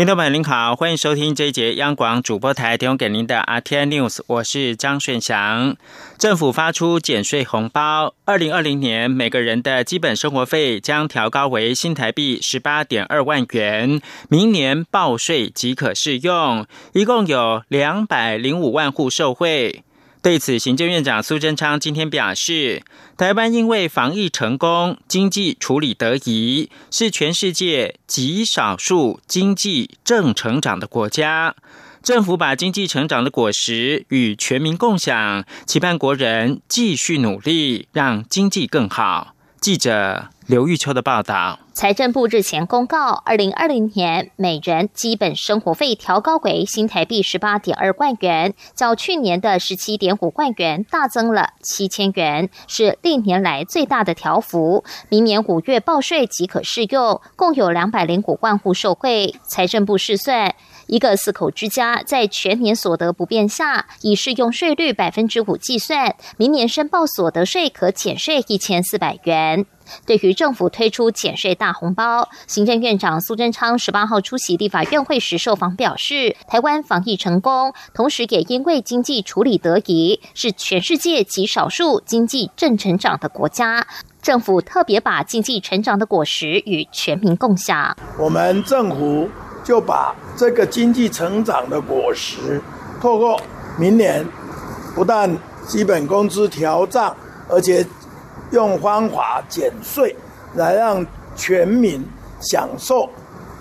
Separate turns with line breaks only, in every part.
听众朋友您好，欢迎收听这一节央广主播台提供给您的阿天 News，我是张顺祥。政府发出减税红包，二零二零年每个人的基本生活费将调高为新台币十八点二万元，明年报税即可适用，一共有两百零五万户受惠。对此，行政院长苏贞昌今天表示，台湾因为防疫成功，经济处理得宜，是全世界极少数经济正成长的国家。政府把经济成长的果实与全民共享，期盼国人继续努力，让经济更好。记者刘玉秋的报道。
财政部日前公告，二零二零年每人基本生活费调高为新台币十八点二万元，较去年的十七点五万元大增了七千元，是历年来最大的调幅。明年五月报税即可适用，共有两百零五万户受惠。财政部试算。一个四口之家在全年所得不变下，以适用税率百分之五计算，明年申报所得税可减税一千四百元。对于政府推出减税大红包，行政院长苏贞昌十八号出席立法院会时受访表示，台湾防疫成功，同时也因为经济处理得宜，是全世界极少数经济正成长的国家。政府特别把经济成长的果实与全民共享。
我们政府。就把这个经济成长的果实，透过明年不但基本工资调涨，而且用方法减税，来让全民享受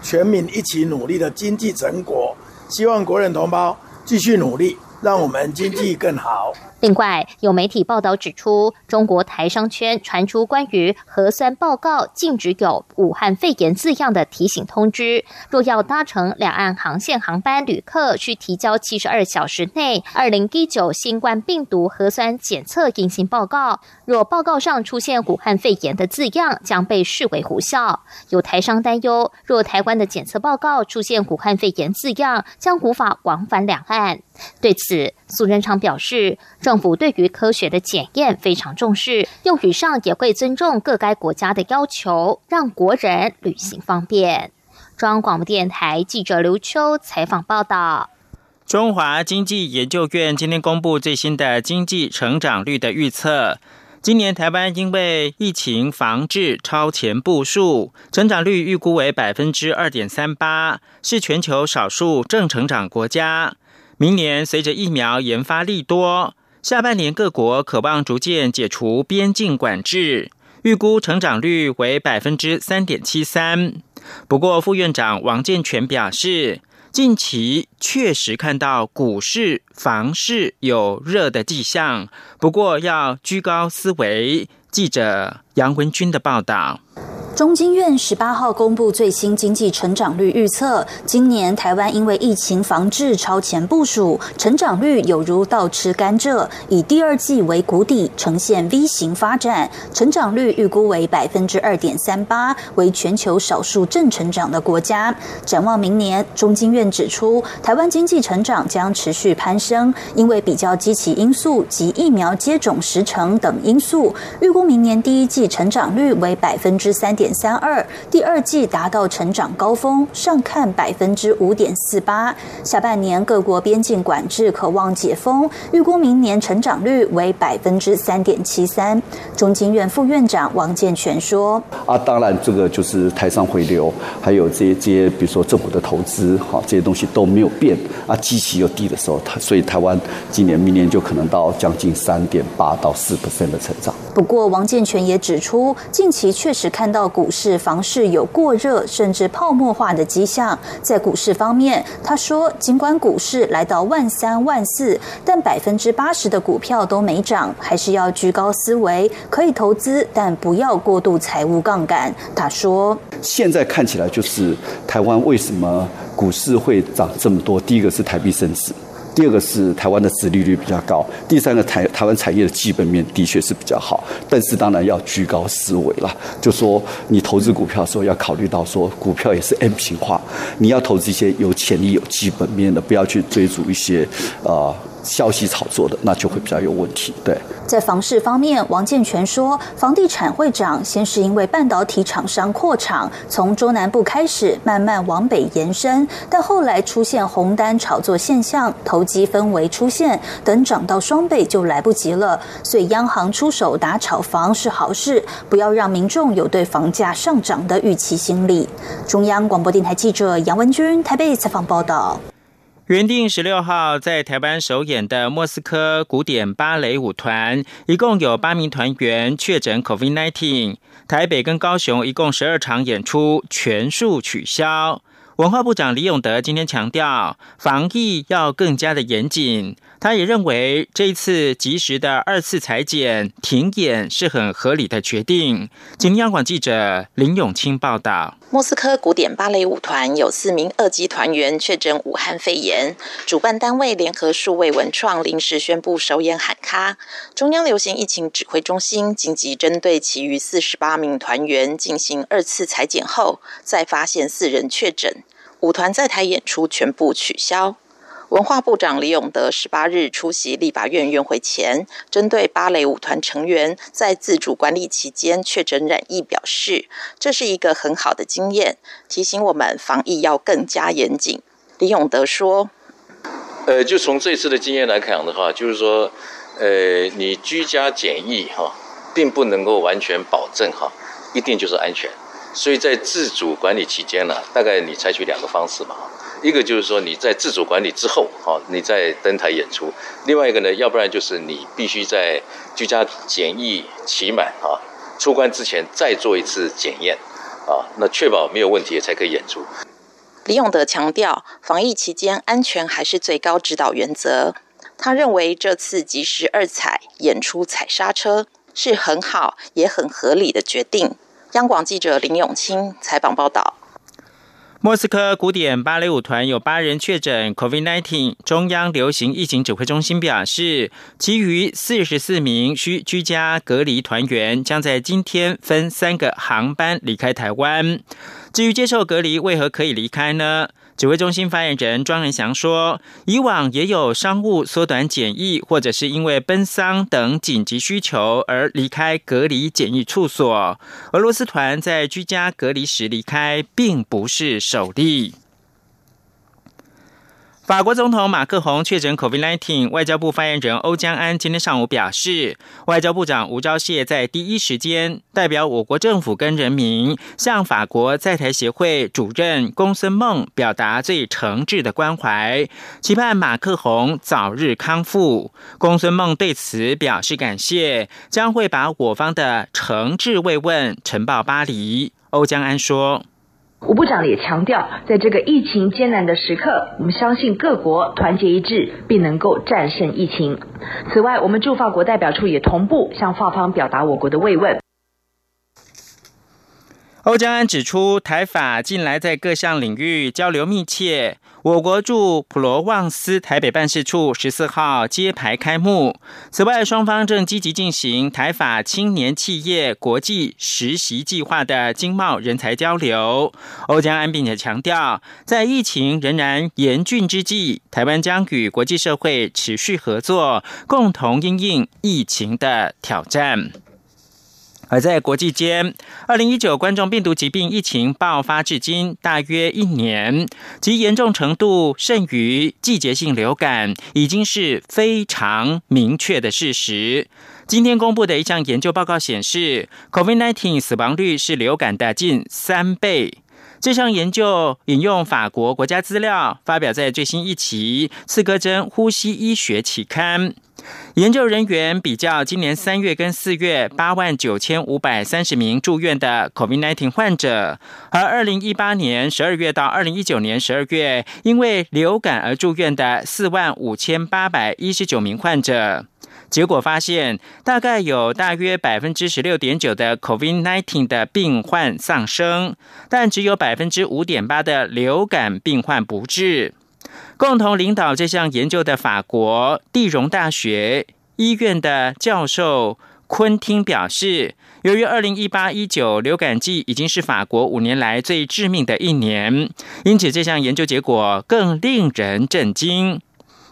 全民一起努力的经济成果。希望国人同胞继续努力，让我们经济更好。
另外，有媒体报道指出，中国台商圈传出关于核酸报告禁止有“武汉肺炎”字样的提醒通知。若要搭乘两岸航线航班，旅客需提交七十二小时内二零一九新冠病毒核酸检测阴性报告。若报告上出现“武汉肺炎”的字样，将被视为无效。有台商担忧，若台湾的检测报告出现“武汉肺炎”字样，将无法往返两岸。对此，苏仁昌表示。政府对于科学的检验非常重视，用语上也会尊重各该国家的要求，让国人旅行方便。中央广播电台记者刘秋采访报道。
中华经济研究院今天公布最新的经济成长率的预测，今年台湾因为疫情防治超前部署，成长率预估为百分之二点三八，是全球少数正成长国家。明年随着疫苗研发力多。下半年各国渴望逐渐解除边境管制，预估成长率为百分之三点七三。不过，副院长王健全表示，近期确实看到股市、房市有热的迹象，不过要居高思维。记者杨文军的报道。
中经院十八号公布最新经济成长率预测，今年台湾因为疫情防治超前部署，成长率有如倒吃甘蔗，以第二季为谷底，呈现 V 型发展，成长率预估为百分之二点三八，为全球少数正成长的国家。展望明年，中经院指出，台湾经济成长将持续攀升，因为比较积极因素及疫苗接种时程等因素，预估明年第一季成长率为百分之三点。三二，第二季达到成长高峰，上看百分之五点四八。下半年各国边境管制渴望解封，预估明年成长率为百分之三点七三。中经院副院长王建全说：“
啊，当然这个就是台商回流，还有这些这些，比如说政府的投资，哈，这些东西都没有变啊，基期又低的时候，它所以台湾今年明年就可能到将近三点八到四 percent 的成长。
不过王建全也指出，近期确实看到。股市、房市有过热甚至泡沫化的迹象。在股市方面，他说，尽管股市来到万三万四，但百分之八十的股票都没涨，还是要居高思维，可以投资，但不要过度财务杠杆。他说，
现在看起来就是台湾为什么股市会涨这么多？第一个是台币升值。第二个是台湾的殖利率比较高，第三个台台湾产业的基本面的确是比较好，但是当然要居高思维了，就说你投资股票的时候要考虑到说股票也是 M 型化，你要投资一些有潜力、有基本面的，不要去追逐一些呃。消息炒作的，那就会比较有问题。对，
在房市方面，王建全说，房地产会涨，先是因为半导体厂商扩厂，从中南部开始慢慢往北延伸，但后来出现红单炒作现象，投机氛围出现，等涨到双倍就来不及了。所以央行出手打炒房是好事，不要让民众有对房价上涨的预期心理。中央广播电台记者杨文君台北采访报道。
原定十六号在台湾首演的莫斯科古典芭蕾舞团，一共有八名团员确诊 COVID-19。台北跟高雄一共十二场演出全数取消。文化部长李永德今天强调，防疫要更加的严谨。他也认为这一次及时的二次裁剪停演是很合理的决定。今央广记者林永清报道：
莫斯科古典芭蕾舞团有四名二级团员确诊武汉肺炎，主办单位联合数位文创临时宣布首演喊卡。中央流行疫情指挥中心紧急针对其余四十八名团员进行二次裁剪后，再发现四人确诊，舞团在台演出全部取消。文化部长李永德十八日出席立法院院会前，针对芭蕾舞团成员在自主管理期间确诊染疫表示，这是一个很好的经验，提醒我们防疫要更加严谨。李永德说：“
呃，就从这次的经验来看的话，就是说，呃，你居家检疫哈，并不能够完全保证哈，一定就是安全，所以在自主管理期间呢，大概你采取两个方式嘛。”一个就是说你在自主管理之后，哈，你在登台演出；另外一个呢，要不然就是你必须在居家检疫期满啊，出关之前再做一次检验，啊，那确保没有问题才可以演出。
李永德强调，防疫期间安全还是最高指导原则。他认为这次及时二踩演出踩刹车是很好也很合理的决定。央广记者林永清采访报道。
莫斯科古典芭蕾舞团有八人确诊 COVID-19，中央流行疫情指挥中心表示，其余四十四名需居家隔离团员将在今天分三个航班离开台湾。至于接受隔离为何可以离开呢？指挥中心发言人庄仁祥说：“以往也有商务缩短检疫，或者是因为奔丧等紧急需求而离开隔离检疫处所。俄罗斯团在居家隔离时离开，并不是首例。”法国总统马克宏确诊 COVID-19，外交部发言人欧江安今天上午表示，外交部长吴钊燮在第一时间代表我国政府跟人民，向法国在台协会主任公孙梦表达最诚挚的关怀，期盼马克宏早日康复。公孙梦对此表示感谢，将会把我方的诚挚慰问呈报巴黎。欧江安说。
吴部长也强调，在这个疫情艰难的时刻，我们相信各国团结一致，并能够战胜疫情。此外，我们驻法国代表处也同步向法方表达我国的慰问。
欧江安指出，台法近来在各项领域交流密切。我国驻普罗旺斯台北办事处十四号揭牌开幕。此外，双方正积极进行台法青年企业国际实习计划的经贸人才交流。欧江安并且强调，在疫情仍然严峻之际，台湾将与国际社会持续合作，共同应应疫情的挑战。而在国际间，二零一九冠状病毒疾病疫情爆发至今大约一年，其严重程度甚于季节性流感，已经是非常明确的事实。今天公布的一项研究报告显示，COVID-19 死亡率是流感的近三倍。这项研究引用法国国家资料，发表在最新一期《刺格针呼吸医学》期刊。研究人员比较今年三月跟四月八万九千五百三十名住院的 COVID-19 患者，而二零一八年十二月到二零一九年十二月因为流感而住院的四万五千八百一十九名患者，结果发现大概有大约百分之十六点九的 COVID-19 的病患丧生，但只有百分之五点八的流感病患不治。共同领导这项研究的法国地荣大学医院的教授昆汀表示，由于二零一八一九流感季已经是法国五年来最致命的一年，因此这项研究结果更令人震惊。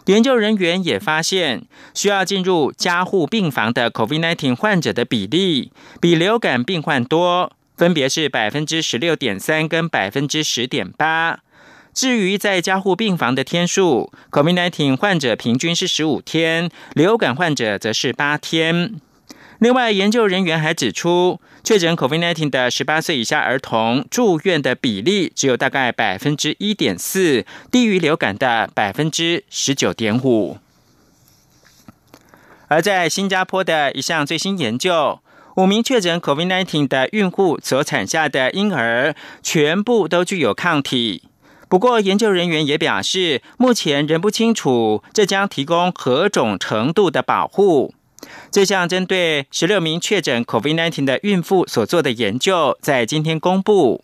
研究人员也发现，需要进入加护病房的 COVID-19 患者的比例比流感病患多，分别是百分之十六点三跟百分之十点八。至于在加护病房的天数，COVID-19 患者平均是十五天，流感患者则是八天。另外，研究人员还指出，确诊 COVID-19 的十八岁以下儿童住院的比例只有大概百分之一点四，低于流感的百分之十九点五。而在新加坡的一项最新研究，五名确诊 COVID-19 的孕妇所产下的婴儿全部都具有抗体。不过，研究人员也表示，目前仍不清楚这将提供何种程度的保护。这项针对十六名确诊 COVID-19 的孕妇所做的研究，在今天公布。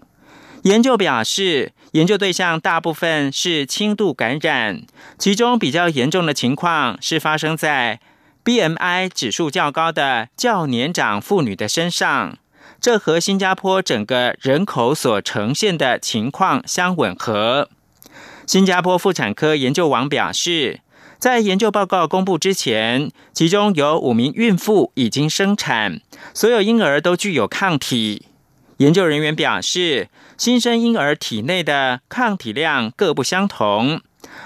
研究表示，研究对象大部分是轻度感染，其中比较严重的情况是发生在 BMI 指数较高的较年长妇女的身上。这和新加坡整个人口所呈现的情况相吻合。新加坡妇产科研究网表示。在研究报告公布之前，其中有五名孕妇已经生产，所有婴儿都具有抗体。研究人员表示，新生婴儿体内的抗体量各不相同，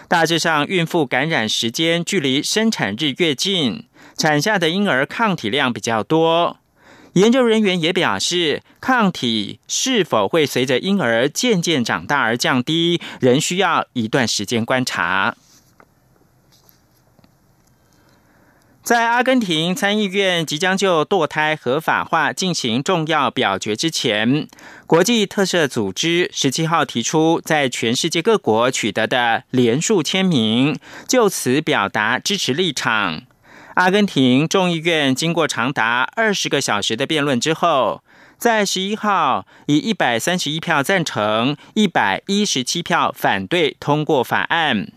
大致上孕妇感染时间距离生产日越近，产下的婴儿抗体量比较多。研究人员也表示，抗体是否会随着婴儿渐渐长大而降低，仍需要一段时间观察。在阿根廷参议院即将就堕胎合法化进行重要表决之前，国际特赦组织十七号提出，在全世界各国取得的连数签名，就此表达支持立场。阿根廷众议院经过长达二十个小时的辩论之后，在十一号以一百三十一票赞成、一百一十七票反对通过法案。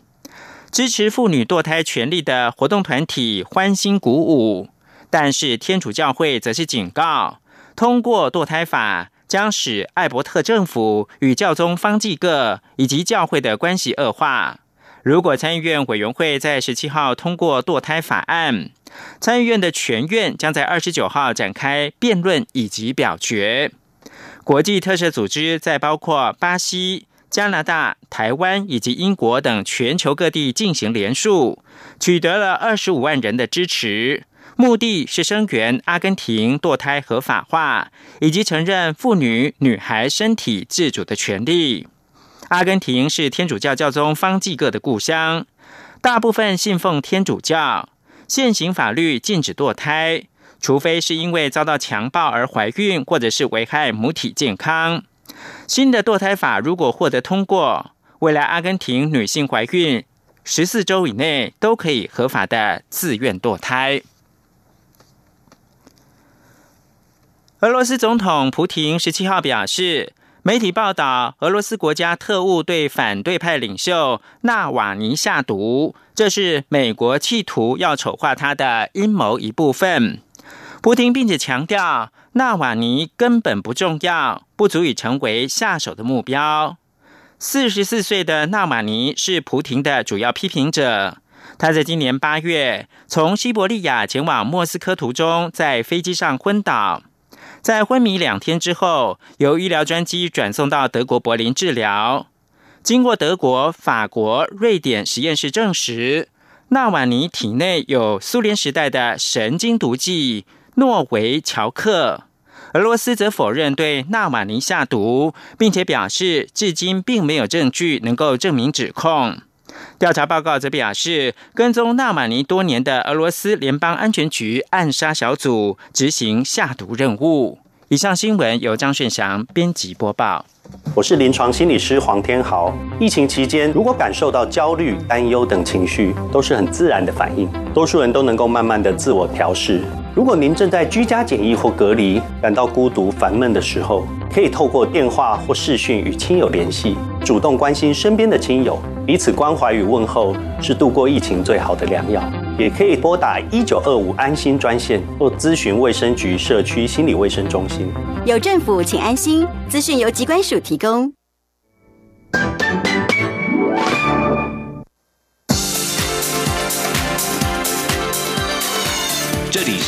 支持妇女堕胎权利的活动团体欢欣鼓舞，但是天主教会则是警告，通过堕胎法将使艾伯特政府与教宗方济各以及教会的关系恶化。如果参议院委员会在十七号通过堕胎法案，参议院的全院将在二十九号展开辩论以及表决。国际特赦组织在包括巴西。加拿大、台湾以及英国等全球各地进行联署，取得了二十五万人的支持，目的是声援阿根廷堕胎合法化，以及承认妇女、女孩身体自主的权利。阿根廷是天主教教宗方济各的故乡，大部分信奉天主教，现行法律禁止堕胎，除非是因为遭到强暴而怀孕，或者是危害母体健康。新的堕胎法如果获得通过，未来阿根廷女性怀孕十四周以内都可以合法的自愿堕胎。俄罗斯总统普廷十七号表示，媒体报道俄罗斯国家特务对反对派领袖纳瓦尼下毒，这是美国企图要丑化他的阴谋一部分。普廷并且强调。纳瓦尼根本不重要，不足以成为下手的目标。四十四岁的纳瓦尼是普廷的主要批评者。他在今年八月从西伯利亚前往莫斯科途中，在飞机上昏倒。在昏迷两天之后，由医疗专机转送到德国柏林治疗。经过德国、法国、瑞典实验室证实，纳瓦尼体内有苏联时代的神经毒剂。诺维乔克，俄罗斯则否认对纳瓦尼下毒，并且表示至今并没有证据能够证明指控。调查报告则表示，跟踪纳瓦尼多年的俄罗斯联邦安全局暗杀小组执行下毒任务。以上新闻由张顺祥编辑播报。
我是临床心理师黄天豪。疫情期间，如果感受到焦虑、担忧等情绪，都是很自然的反应，多数人都能够慢慢的自我调试。如果您正在居家检疫或隔离，感到孤独、烦闷的时候，可以透过电话或视讯与亲友联系，主动关心身边的亲友。彼此关怀与问候是度过疫情最好的良药。也可以拨打一九二五安心专线或咨询卫生局社区心理卫生中心。
有政府，请安心。资讯由机关署提供。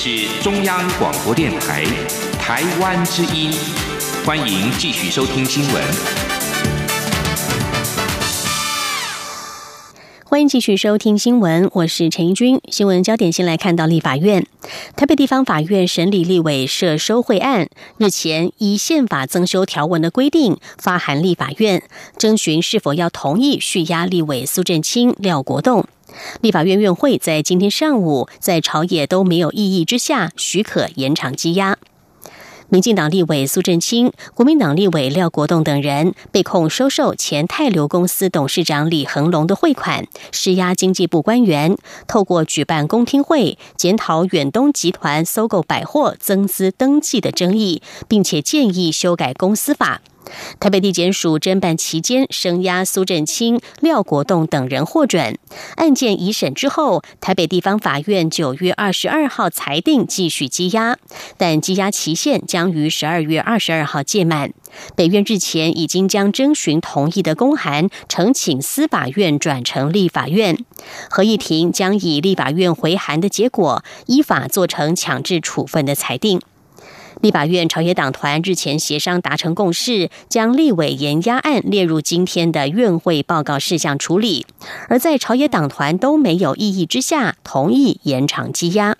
是中央广播电台台湾之音，欢迎继续收听新闻。
欢迎继续收听新闻，我是陈怡君。新闻焦点先来看到立法院，台北地方法院审理立委涉收贿案，日前依宪法增修条文的规定，发函立法院征询是否要同意续押立委苏振清、廖国栋。立法院院会在今天上午在朝野都没有异议之下，许可延长羁押。民进党立委苏振清、国民党立委廖国栋等人被控收受前泰流公司董事长李恒龙的汇款，施压经济部官员，透过举办公听会，检讨远东集团收购百货增资登记的争议，并且建议修改公司法。台北地检署侦办期间，声押苏振清、廖国栋等人获准。案件一审之后，台北地方法院九月二十二号裁定继续羁押，但羁押期限将于十二月二十二号届满。北院日前已经将征询同意的公函呈请司法院转成立法院，合议庭将以立法院回函的结果，依法做成强制处分的裁定。立法院朝野党团日前协商达成共识，将立委延押案列入今天的院会报告事项处理。而在朝野党团都没有异议之下，同意延长羁押。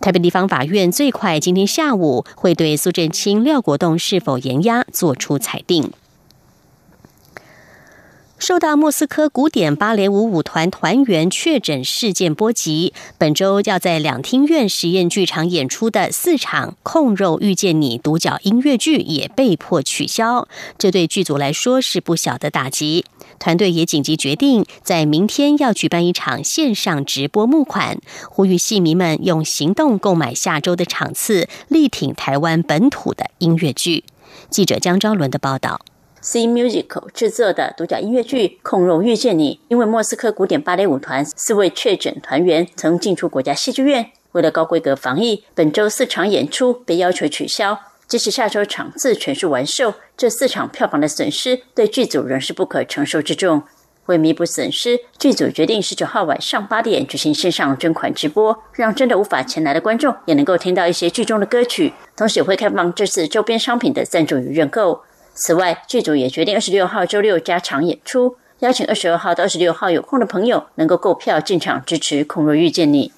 台北地方法院最快今天下午会对苏振清、廖国栋是否延押作出裁定。受到莫斯科古典芭蕾舞舞团团员确诊事件波及，本周要在两厅院实验剧场演出的四场《控肉遇见你》独角音乐剧也被迫取消，这对剧组来说是不小的打击。团队也紧急决定，在明天要举办一场线上直播募款，呼吁戏迷们用行动购买下周的场次，力挺台湾本土的音乐剧。记者江昭伦的报道。
C Musical 制作的独角音乐剧《控肉遇见你》，因为莫斯科古典芭蕾舞团四位确诊团员曾进出国家戏剧院，为了高规格防疫，本周四场演出被要求取消。即使下周场次全数完售，这四场票房的损失对剧组仍是不可承受之重。为弥补损失，剧组决定十九号晚上八点举行线上捐款直播，让真的无法前来的观众也能够听到一些剧中的歌曲，同时也会开放这次周边商品的赞助与认购。此外，剧组也决定二十六号周六加场演出，邀请二十二号到二十六号有空的朋友能够购票进场支持《空若遇见你》。《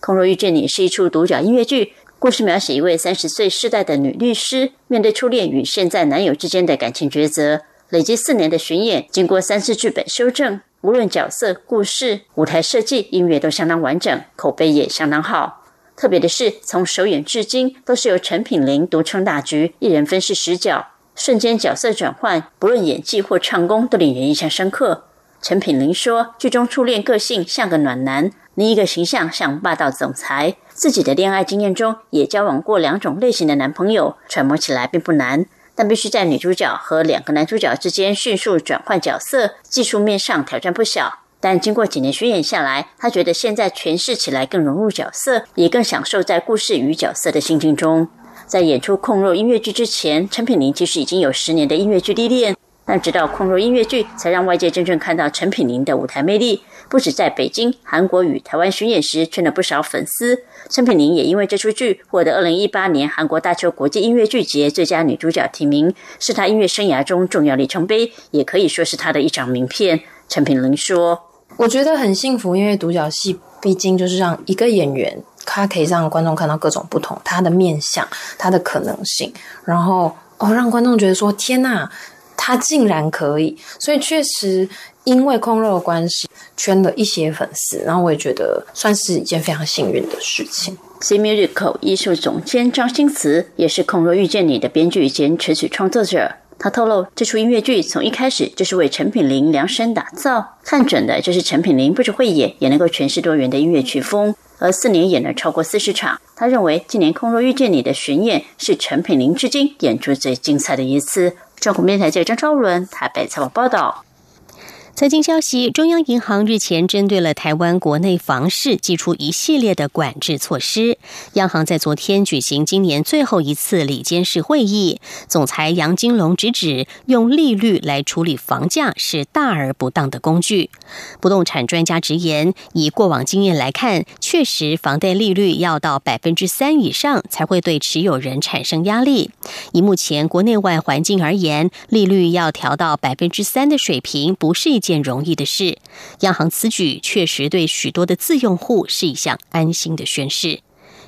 空若遇见你》是一出独角音乐剧，故事描写一位三十岁世代的女律师面对初恋与现在男友之间的感情抉择。累积四年的巡演，经过三次剧本修正，无论角色、故事、舞台设计、音乐都相当完整，口碑也相当好。特别的是，从首演至今都是由陈品玲独撑大局，一人分饰十角。瞬间角色转换，不论演技或唱功都令人印象深刻。陈品玲说：“剧中初恋个性像个暖男，另一个形象像霸道总裁。自己的恋爱经验中也交往过两种类型的男朋友，揣摩起来并不难，但必须在女主角和两个男主角之间迅速转换角色，技术面上挑战不小。但经过几年巡演下来，他觉得现在诠释起来更融入角色，也更享受在故事与角色的心境中。”在演出《控肉》音乐剧之前，陈品玲其实已经有十年的音乐剧历练。但直到《控肉》音乐剧，才让外界真正看到陈品玲的舞台魅力。不止在北京、韩国与台湾巡演时圈了不少粉丝，陈品玲也因为这出剧获得二零一八年韩国大邱国际音乐剧节最佳女主角提名，是她音乐生涯中重要里程碑，也可以说是她的一张名片。陈品玲说：“
我觉得很幸福，因为独角戏毕竟就是让一个演员。”他可以让观众看到各种不同，他的面相，他的可能性，然后哦，让观众觉得说天呐，他竟然可以，所以确实因为空肉的关系圈了一些粉丝，然后我也觉得算是一件非常幸运的事情。
C Musical 艺术总监张新慈也是《空若遇见你》的编剧兼词曲创作者。他透露，这出音乐剧从一开始就是为陈品玲量身打造，看准的就是陈品玲不止会演，也能够诠释多元的音乐曲风。而四年演了超过四十场，他认为今年《空若遇见你》的巡演是陈品玲至今演出最精彩的一次。中国电台记者张超伦台北采访报道。
财经消息：中央银行日前针对了台湾国内房市，寄出一系列的管制措施。央行在昨天举行今年最后一次理监事会议，总裁杨金龙直指，用利率来处理房价是大而不当的工具。不动产专家直言，以过往经验来看，确实房贷利率要到百分之三以上才会对持有人产生压力。以目前国内外环境而言，利率要调到百分之三的水平，不是一件容易的事。央行此举确实对许多的自用户是一项安心的宣示。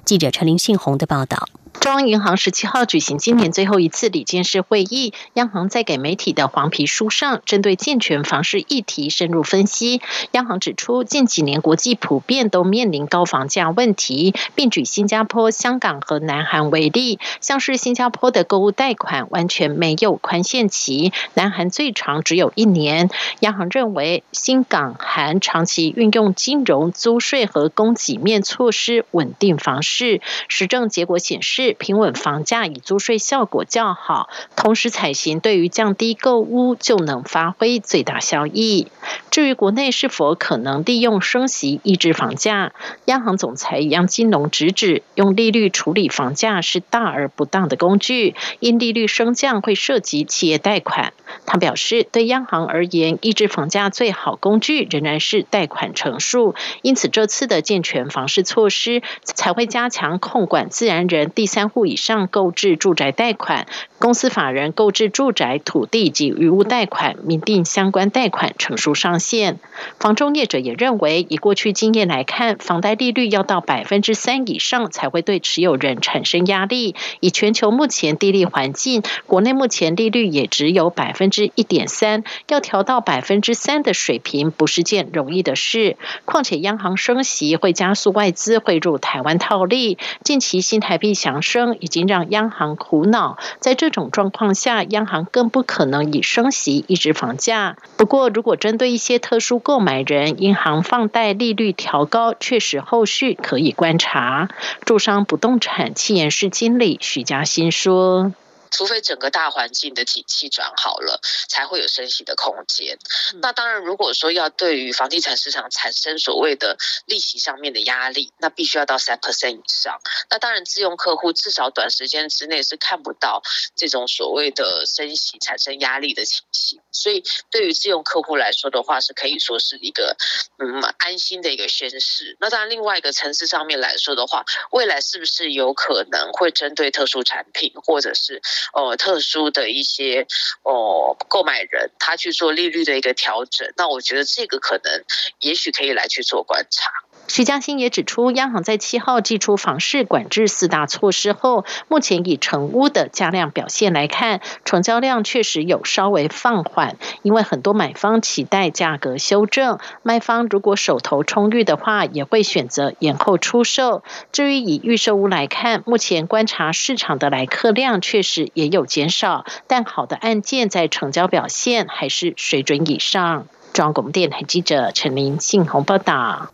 记者陈林信宏的报道。
中央银行十七号举行今年最后一次理监事会议，央行在给媒体的黄皮书上，针对健全房市议题深入分析。央行指出，近几年国际普遍都面临高房价问题，并举新加坡、香港和南韩为例。像是新加坡的购物贷款完全没有宽限期，南韩最长只有一年。央行认为，新港韩长期运用金融、租税和供给面措施稳定房市，实证结果显示。平稳房价以租税效果较好，同时采行对于降低购屋就能发挥最大效益。至于国内是否可能利用升息抑制房价，央行总裁杨金龙直指，用利率处理房价是大而不当的工具，因利率升降会涉及企业贷款。他表示，对央行而言，抑制房价最好工具仍然是贷款成数，因此这次的健全房市措施才会加强控管自然人第三户以上购置住宅贷款、公司法人购置住宅土地及余物贷款，明定相关贷款成数上限。房中业者也认为，以过去经验来看，房贷利率要到百分之三以上才会对持有人产生压力。以全球目前低利环境，国内目前利率也只有百分。之一点三，要调到百分之三的水平，不是件容易的事。况且央行升息会加速外资汇入台湾套利，近期新台币强升已经让央行苦恼。在这种状况下，央行更不可能以升息抑制房价。不过，如果针对一些特殊购买人，银行放贷利率调高，确实后续可以观察。住商不动产企业室经理许嘉欣说。
除非整个大环境的景气转好了，才会有升息的空间。那当然，如果说要对于房地产市场产生所谓的利息上面的压力，那必须要到三 percent 以上。那当然，自用客户至少短时间之内是看不到这种所谓的升息产生压力的情形。所以，对于自用客户来说的话，是可以说是一个嗯安心的一个宣示。那当然，另外一个层次上面来说的话，未来是不是有可能会针对特殊产品或者是哦，特殊的一些哦，购买人他去做利率的一个调整，那我觉得这个可能也许可以来去做观察。
徐嘉欣也指出，央行在七号寄出房市管制四大措施后，目前以成屋的价量表现来看，成交量确实有稍微放缓，因为很多买方期待价格修正，卖方如果手头充裕的话，也会选择延后出售。至于以预售屋来看，目前观察市场的来客量确实也有减少，但好的案件在成交表现还是水准以上。中央广播电台记者陈林信宏报道。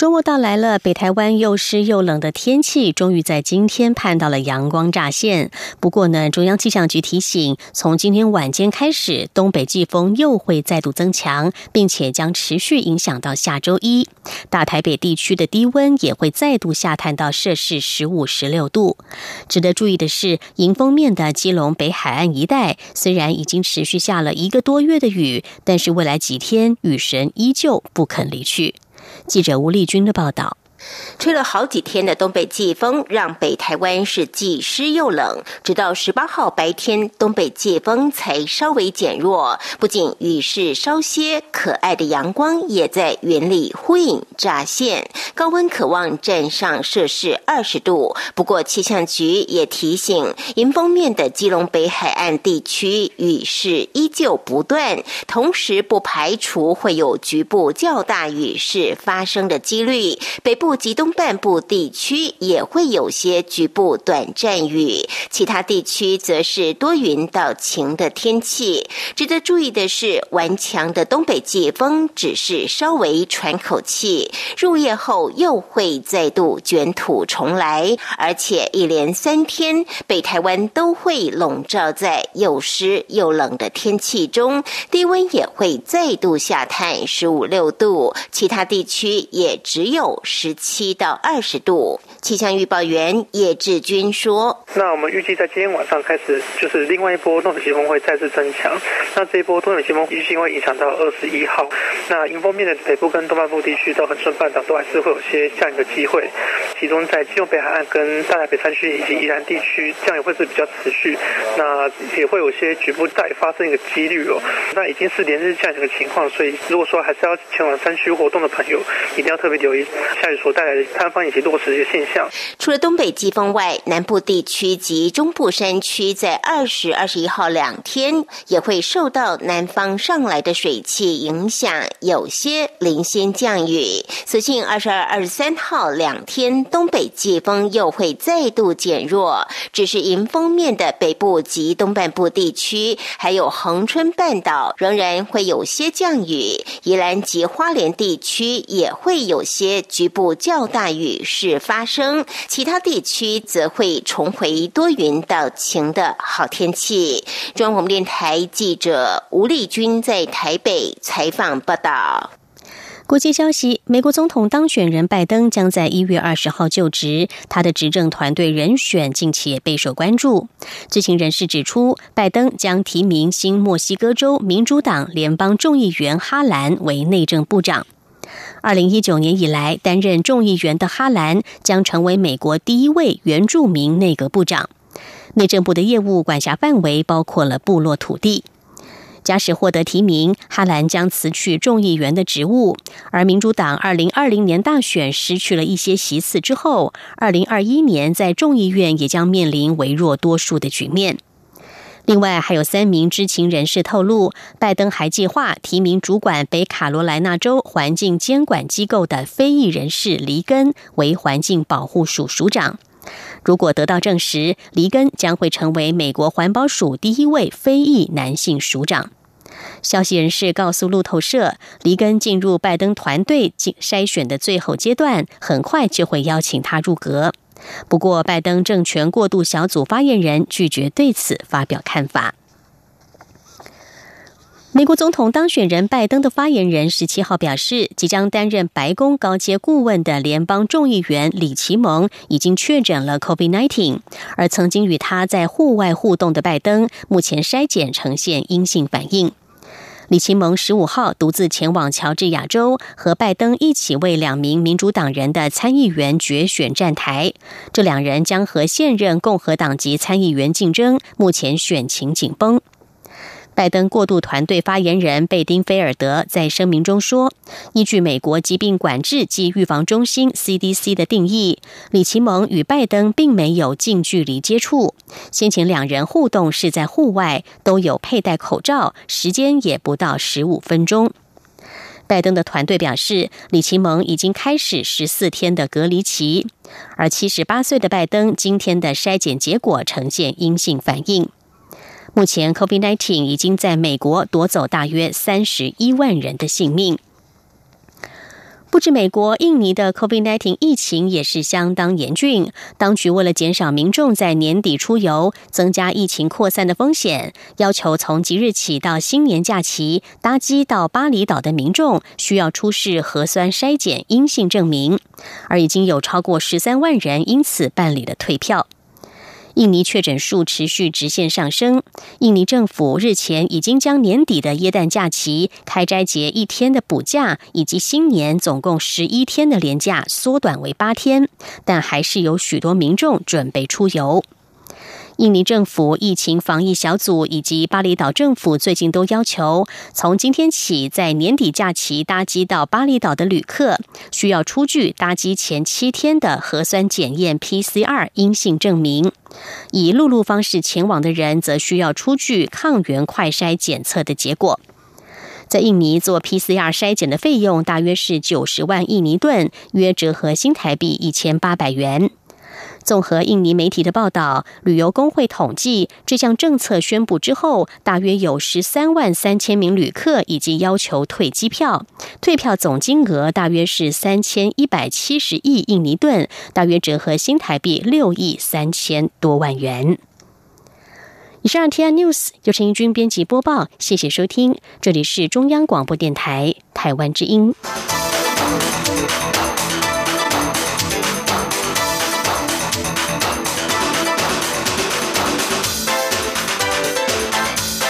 周末到来了，北台湾又湿又冷的天气，终于在今天盼到了阳光乍现。不过呢，中央气象局提醒，从今天晚间开始，东北季风又会再度增强，并且将持续影响到下周一。大台北地区的低温也会再度下探到摄氏十五、十六度。值得注意的是，迎风面的基隆北海岸一带，虽然已经持续下了一个多月的雨，但是未来几天雨神依旧不肯离去。记者吴丽君的报道。
吹了好几天的东北季风，让北台湾是既湿又冷。直到十八号白天，东北季风才稍微减弱。不仅雨势稍歇，可爱的阳光也在云里忽隐乍现。高温可望站上摄氏二十度。不过气象局也提醒，迎风面的基隆北海岸地区雨势依旧不断，同时不排除会有局部较大雨势发生的几率。北部。部及东半部地区也会有些局部短暂雨，其他地区则是多云到晴的天气。值得注意的是，顽强的东北季风只是稍微喘口气，入夜后又会再度卷土重来，而且一连三天，北台湾都会笼罩在又湿又冷的天气中，低温也会再度下探十五六度，其他地区也只有十七到二十度。气象预报员叶志军说：“
那我们预计在今天晚上开始，就是另外一波东北季风会再次增强。那这一波东北季风预计会影响到二十一号。那迎风面的北部跟东半部地区到恒春半岛都还是会有些降雨的机会，其中在基隆北海岸跟大台北山区以及宜兰地区降雨会是比较持续。那也会有些局部再发生一个几率哦。那已经是连日降雨的情况，所以如果说还是要前往山区活动的朋友，一定要特别留意下雨所带来的塌方以及落石的现象。”
除了东北季风外，南部地区及中部山区在二十二十一号两天也会受到南方上来的水汽影响，有些零星降雨。所幸二十二、二十三号两天，东北季风又会再度减弱，只是迎风面的北部及东半部地区，还有恒春半岛仍然会有些降雨，宜兰及花莲地区也会有些局部较大雨势发生。其他地区则会重回多云到晴的好天气。中央广播电台记者吴丽君在台北采访报道。
国际消息：美国总统当选人拜登将在一月二十号就职，他的执政团队人选近期备受关注。知情人士指出，拜登将提名新墨西哥州民主党联邦众议员哈兰为内政部长。二零一九年以来，担任众议员的哈兰将成为美国第一位原住民内阁部长。内政部的业务管辖范围包括了部落土地。假使获得提名，哈兰将辞去众议员的职务。而民主党二零二零年大选失去了一些席次之后，二零二一年在众议院也将面临微弱多数的局面。另外，还有三名知情人士透露，拜登还计划提名主管北卡罗来纳州环境监管机构的非裔人士黎根为环境保护署署长。如果得到证实，黎根将会成为美国环保署第一位非裔男性署长。消息人士告诉路透社，黎根进入拜登团队筛选的最后阶段，很快就会邀请他入阁。不过，拜登政权过渡小组发言人拒绝对此发表看法。美国总统当选人拜登的发言人十七号表示，即将担任白宫高阶顾问的联邦众议员李奇蒙已经确诊了 COVID-19，而曾经与他在户外互动的拜登，目前筛检呈现阴性反应。李奇蒙十五号独自前往乔治亚州，和拜登一起为两名民主党人的参议员决选站台。这两人将和现任共和党籍参议员竞争，目前选情紧绷。拜登过渡团队发言人贝丁菲尔德在声明中说：“依据美国疾病管制及预防中心 （CDC） 的定义，李奇蒙与拜登并没有近距离接触。先前两人互动是在户外，都有佩戴口罩，时间也不到十五分钟。”拜登的团队表示，李奇蒙已经开始十四天的隔离期，而七十八岁的拜登今天的筛检结果呈现阴性反应。目前，COVID-19 已经在美国夺走大约三十一万人的性命。不止美国，印尼的 COVID-19 疫情也是相当严峻。当局为了减少民众在年底出游，增加疫情扩散的风险，要求从即日起到新年假期搭机到巴厘岛的民众需要出示核酸筛检阴性证明，而已经有超过十三万人因此办理了退票。印尼确诊数持续直线上升。印尼政府日前已经将年底的耶诞假期、开斋节一天的补假，以及新年总共十一天的连假缩短为八天，但还是有许多民众准备出游。印尼政府疫情防疫小组以及巴厘岛政府最近都要求，从今天起，在年底假期搭机到巴厘岛的旅客，需要出具搭机前七天的核酸检验 PCR 阴性证明；以陆路方式前往的人，则需要出具抗原快筛检测的结果。在印尼做 PCR 筛检的费用大约是九十万印尼盾，约折合新台币一千八百元。综合印尼媒体的报道，旅游工会统计，这项政策宣布之后，大约有十三万三千名旅客已经要求退机票，退票总金额大约是三千一百七十亿印尼盾，大约折合新台币六亿三千多万元。以上 T I News 由陈英军编辑播报，谢谢收听，这里是中央广播电台台湾之音。